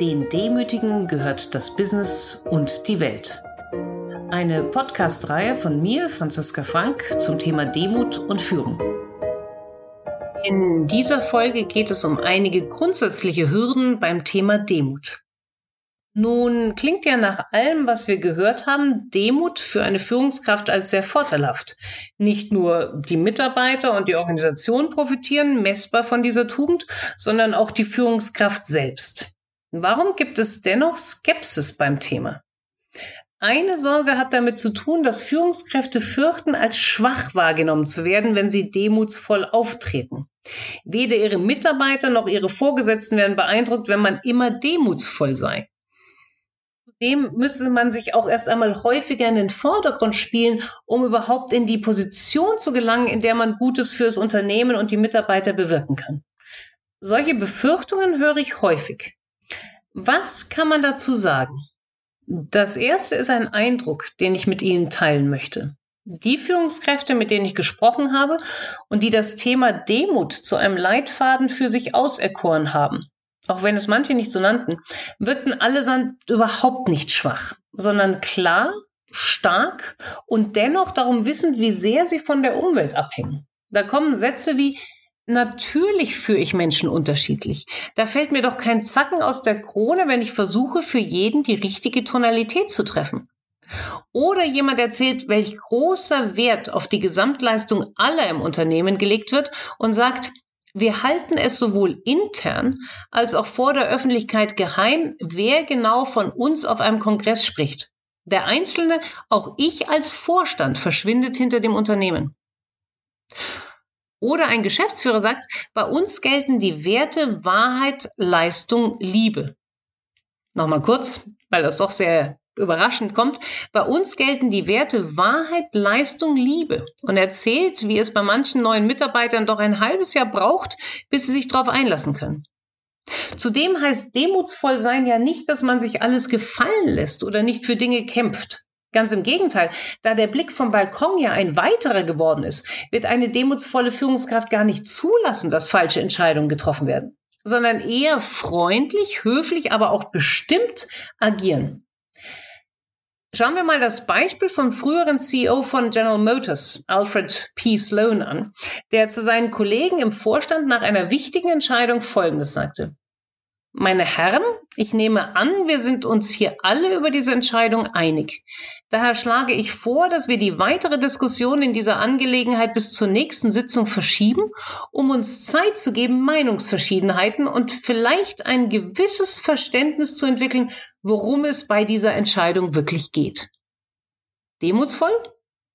Den Demütigen gehört das Business und die Welt. Eine Podcast-Reihe von mir, Franziska Frank, zum Thema Demut und Führung. In dieser Folge geht es um einige grundsätzliche Hürden beim Thema Demut. Nun klingt ja nach allem, was wir gehört haben, Demut für eine Führungskraft als sehr vorteilhaft. Nicht nur die Mitarbeiter und die Organisation profitieren messbar von dieser Tugend, sondern auch die Führungskraft selbst. Warum gibt es dennoch Skepsis beim Thema? Eine Sorge hat damit zu tun, dass Führungskräfte fürchten, als schwach wahrgenommen zu werden, wenn sie demutsvoll auftreten. Weder ihre Mitarbeiter noch ihre Vorgesetzten werden beeindruckt, wenn man immer demutsvoll sei. Zudem müsse man sich auch erst einmal häufiger in den Vordergrund spielen, um überhaupt in die Position zu gelangen, in der man Gutes fürs Unternehmen und die Mitarbeiter bewirken kann. Solche Befürchtungen höre ich häufig. Was kann man dazu sagen? Das erste ist ein Eindruck, den ich mit Ihnen teilen möchte. Die Führungskräfte, mit denen ich gesprochen habe und die das Thema Demut zu einem Leitfaden für sich auserkoren haben, auch wenn es manche nicht so nannten, wirkten allesamt überhaupt nicht schwach, sondern klar, stark und dennoch darum wissend, wie sehr sie von der Umwelt abhängen. Da kommen Sätze wie Natürlich führe ich Menschen unterschiedlich. Da fällt mir doch kein Zacken aus der Krone, wenn ich versuche, für jeden die richtige Tonalität zu treffen. Oder jemand erzählt, welch großer Wert auf die Gesamtleistung aller im Unternehmen gelegt wird und sagt, wir halten es sowohl intern als auch vor der Öffentlichkeit geheim, wer genau von uns auf einem Kongress spricht. Der Einzelne, auch ich als Vorstand, verschwindet hinter dem Unternehmen. Oder ein Geschäftsführer sagt, bei uns gelten die Werte Wahrheit, Leistung, Liebe. Nochmal kurz, weil das doch sehr überraschend kommt. Bei uns gelten die Werte Wahrheit, Leistung, Liebe und erzählt, wie es bei manchen neuen Mitarbeitern doch ein halbes Jahr braucht, bis sie sich darauf einlassen können. Zudem heißt demutsvoll sein ja nicht, dass man sich alles gefallen lässt oder nicht für Dinge kämpft. Ganz im Gegenteil, da der Blick vom Balkon ja ein weiterer geworden ist, wird eine demutsvolle Führungskraft gar nicht zulassen, dass falsche Entscheidungen getroffen werden, sondern eher freundlich, höflich, aber auch bestimmt agieren. Schauen wir mal das Beispiel vom früheren CEO von General Motors, Alfred P. Sloan, an, der zu seinen Kollegen im Vorstand nach einer wichtigen Entscheidung Folgendes sagte. Meine Herren, ich nehme an, wir sind uns hier alle über diese Entscheidung einig. Daher schlage ich vor, dass wir die weitere Diskussion in dieser Angelegenheit bis zur nächsten Sitzung verschieben, um uns Zeit zu geben, Meinungsverschiedenheiten und vielleicht ein gewisses Verständnis zu entwickeln, worum es bei dieser Entscheidung wirklich geht. Demutsvoll?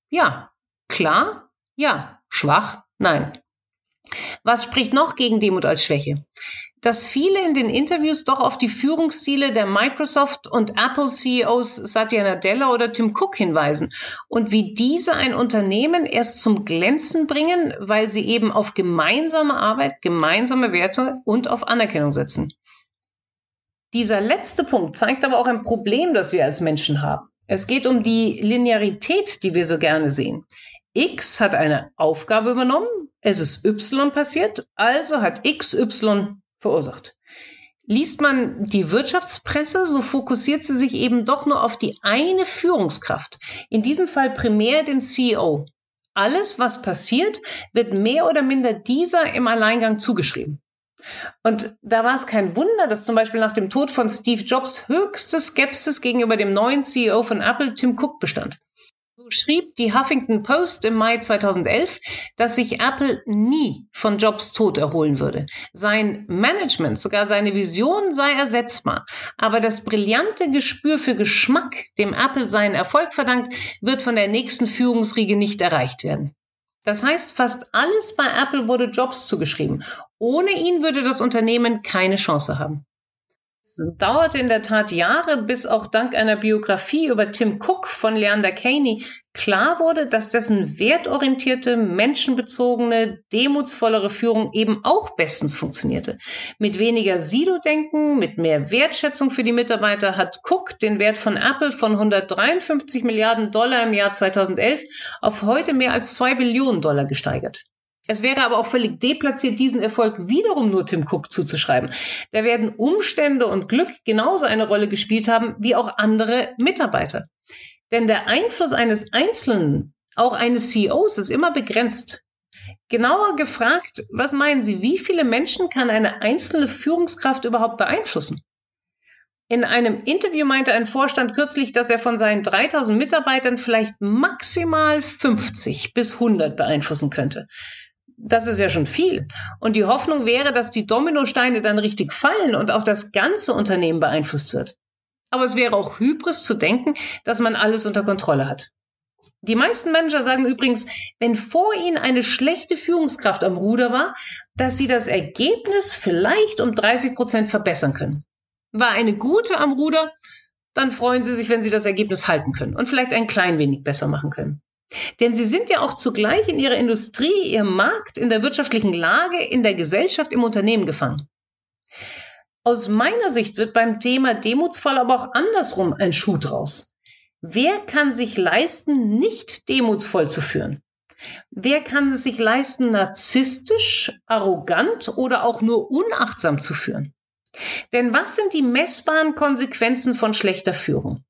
Ja. Klar? Ja. Schwach? Nein. Was spricht noch gegen Demut als Schwäche? dass viele in den Interviews doch auf die Führungsziele der Microsoft und Apple CEOs Satya Nadella oder Tim Cook hinweisen und wie diese ein Unternehmen erst zum Glänzen bringen, weil sie eben auf gemeinsame Arbeit, gemeinsame Werte und auf Anerkennung setzen. Dieser letzte Punkt zeigt aber auch ein Problem, das wir als Menschen haben. Es geht um die Linearität, die wir so gerne sehen. X hat eine Aufgabe übernommen, es ist Y passiert, also hat X Y verursacht. Liest man die Wirtschaftspresse, so fokussiert sie sich eben doch nur auf die eine Führungskraft, in diesem Fall primär den CEO. Alles, was passiert, wird mehr oder minder dieser im Alleingang zugeschrieben. Und da war es kein Wunder, dass zum Beispiel nach dem Tod von Steve Jobs höchste Skepsis gegenüber dem neuen CEO von Apple, Tim Cook, bestand schrieb die Huffington Post im Mai 2011, dass sich Apple nie von Jobs Tod erholen würde. Sein Management, sogar seine Vision sei ersetzbar. Aber das brillante Gespür für Geschmack, dem Apple seinen Erfolg verdankt, wird von der nächsten Führungsriege nicht erreicht werden. Das heißt, fast alles bei Apple wurde Jobs zugeschrieben. Ohne ihn würde das Unternehmen keine Chance haben dauerte in der Tat Jahre, bis auch dank einer Biografie über Tim Cook von Leander Caney klar wurde, dass dessen wertorientierte, menschenbezogene, demutsvollere Führung eben auch bestens funktionierte. Mit weniger Silo-Denken, mit mehr Wertschätzung für die Mitarbeiter hat Cook den Wert von Apple von 153 Milliarden Dollar im Jahr 2011 auf heute mehr als zwei Billionen Dollar gesteigert. Es wäre aber auch völlig deplatziert, diesen Erfolg wiederum nur Tim Cook zuzuschreiben. Da werden Umstände und Glück genauso eine Rolle gespielt haben wie auch andere Mitarbeiter. Denn der Einfluss eines Einzelnen, auch eines CEOs, ist immer begrenzt. Genauer gefragt, was meinen Sie, wie viele Menschen kann eine einzelne Führungskraft überhaupt beeinflussen? In einem Interview meinte ein Vorstand kürzlich, dass er von seinen 3000 Mitarbeitern vielleicht maximal 50 bis 100 beeinflussen könnte das ist ja schon viel. Und die Hoffnung wäre, dass die Dominosteine dann richtig fallen und auch das ganze Unternehmen beeinflusst wird. Aber es wäre auch Hybris zu denken, dass man alles unter Kontrolle hat. Die meisten Manager sagen übrigens, wenn vor ihnen eine schlechte Führungskraft am Ruder war, dass sie das Ergebnis vielleicht um 30 Prozent verbessern können. War eine gute am Ruder, dann freuen sie sich, wenn sie das Ergebnis halten können und vielleicht ein klein wenig besser machen können. Denn sie sind ja auch zugleich in ihrer Industrie, ihrem Markt, in der wirtschaftlichen Lage, in der Gesellschaft, im Unternehmen gefangen. Aus meiner Sicht wird beim Thema Demutsfall aber auch andersrum ein Schuh draus. Wer kann sich leisten, nicht demutsvoll zu führen? Wer kann es sich leisten, narzisstisch, arrogant oder auch nur unachtsam zu führen? Denn was sind die messbaren Konsequenzen von schlechter Führung?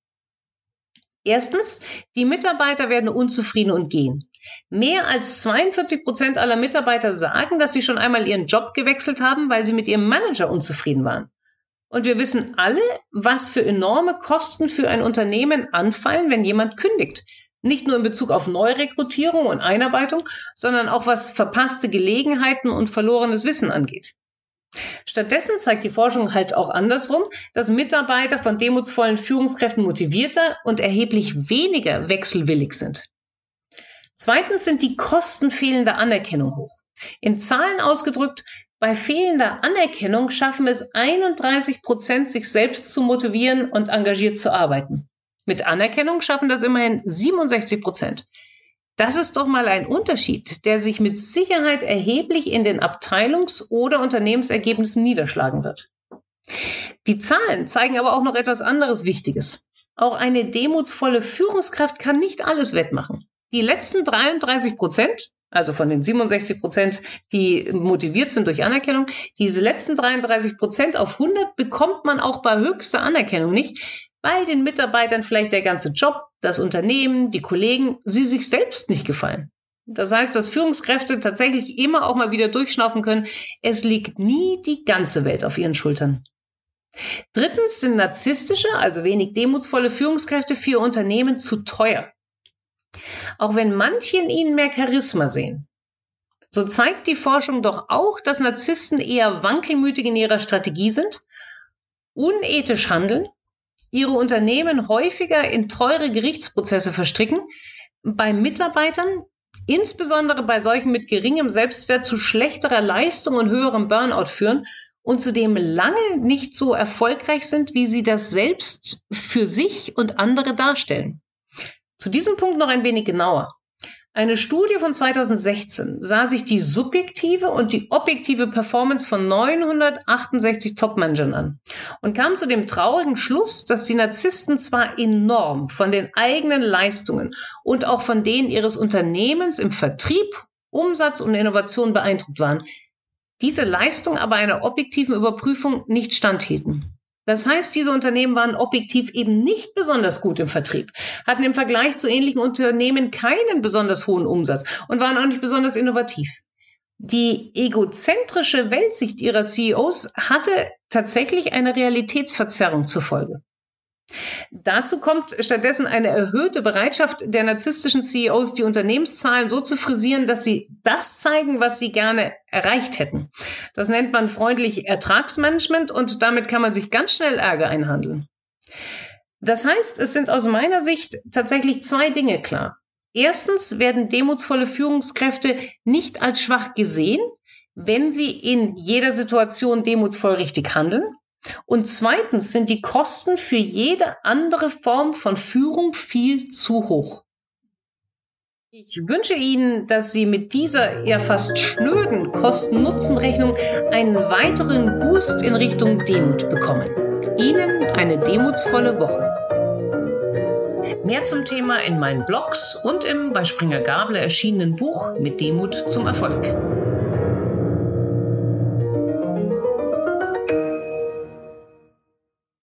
Erstens, die Mitarbeiter werden unzufrieden und gehen. Mehr als 42 Prozent aller Mitarbeiter sagen, dass sie schon einmal ihren Job gewechselt haben, weil sie mit ihrem Manager unzufrieden waren. Und wir wissen alle, was für enorme Kosten für ein Unternehmen anfallen, wenn jemand kündigt. Nicht nur in Bezug auf Neurekrutierung und Einarbeitung, sondern auch was verpasste Gelegenheiten und verlorenes Wissen angeht. Stattdessen zeigt die Forschung halt auch andersrum, dass Mitarbeiter von demutsvollen Führungskräften motivierter und erheblich weniger wechselwillig sind. Zweitens sind die Kosten fehlender Anerkennung hoch. In Zahlen ausgedrückt, bei fehlender Anerkennung schaffen es 31 Prozent, sich selbst zu motivieren und engagiert zu arbeiten. Mit Anerkennung schaffen das immerhin 67 Prozent. Das ist doch mal ein Unterschied, der sich mit Sicherheit erheblich in den Abteilungs- oder Unternehmensergebnissen niederschlagen wird. Die Zahlen zeigen aber auch noch etwas anderes Wichtiges. Auch eine demutsvolle Führungskraft kann nicht alles wettmachen. Die letzten 33 Prozent, also von den 67 Prozent, die motiviert sind durch Anerkennung, diese letzten 33 Prozent auf 100 bekommt man auch bei höchster Anerkennung nicht, weil den Mitarbeitern vielleicht der ganze Job, das Unternehmen, die Kollegen, sie sich selbst nicht gefallen. Das heißt, dass Führungskräfte tatsächlich immer auch mal wieder durchschnaufen können. Es liegt nie die ganze Welt auf ihren Schultern. Drittens sind narzisstische, also wenig demutsvolle Führungskräfte für Unternehmen zu teuer. Auch wenn manche in ihnen mehr Charisma sehen, so zeigt die Forschung doch auch, dass Narzissten eher wankelmütig in ihrer Strategie sind, unethisch handeln ihre Unternehmen häufiger in teure Gerichtsprozesse verstricken, bei Mitarbeitern, insbesondere bei solchen mit geringem Selbstwert, zu schlechterer Leistung und höherem Burnout führen und zudem lange nicht so erfolgreich sind, wie sie das selbst für sich und andere darstellen. Zu diesem Punkt noch ein wenig genauer. Eine Studie von 2016 sah sich die subjektive und die objektive Performance von 968 Top-Managern an und kam zu dem traurigen Schluss, dass die Narzissten zwar enorm von den eigenen Leistungen und auch von denen ihres Unternehmens im Vertrieb, Umsatz und Innovation beeindruckt waren, diese Leistung aber einer objektiven Überprüfung nicht standhielten. Das heißt, diese Unternehmen waren objektiv eben nicht besonders gut im Vertrieb, hatten im Vergleich zu ähnlichen Unternehmen keinen besonders hohen Umsatz und waren auch nicht besonders innovativ. Die egozentrische Weltsicht ihrer CEOs hatte tatsächlich eine Realitätsverzerrung zur Folge. Dazu kommt stattdessen eine erhöhte Bereitschaft der narzisstischen CEOs, die Unternehmenszahlen so zu frisieren, dass sie das zeigen, was sie gerne erreicht hätten. Das nennt man freundlich Ertragsmanagement und damit kann man sich ganz schnell Ärger einhandeln. Das heißt, es sind aus meiner Sicht tatsächlich zwei Dinge klar. Erstens werden demutsvolle Führungskräfte nicht als schwach gesehen, wenn sie in jeder Situation demutsvoll richtig handeln. Und zweitens sind die Kosten für jede andere Form von Führung viel zu hoch. Ich wünsche Ihnen, dass Sie mit dieser ja fast schnöden Kosten-Nutzen-Rechnung einen weiteren Boost in Richtung Demut bekommen. Ihnen eine demutsvolle Woche. Mehr zum Thema in meinen Blogs und im bei Springer Gabler erschienenen Buch Mit Demut zum Erfolg.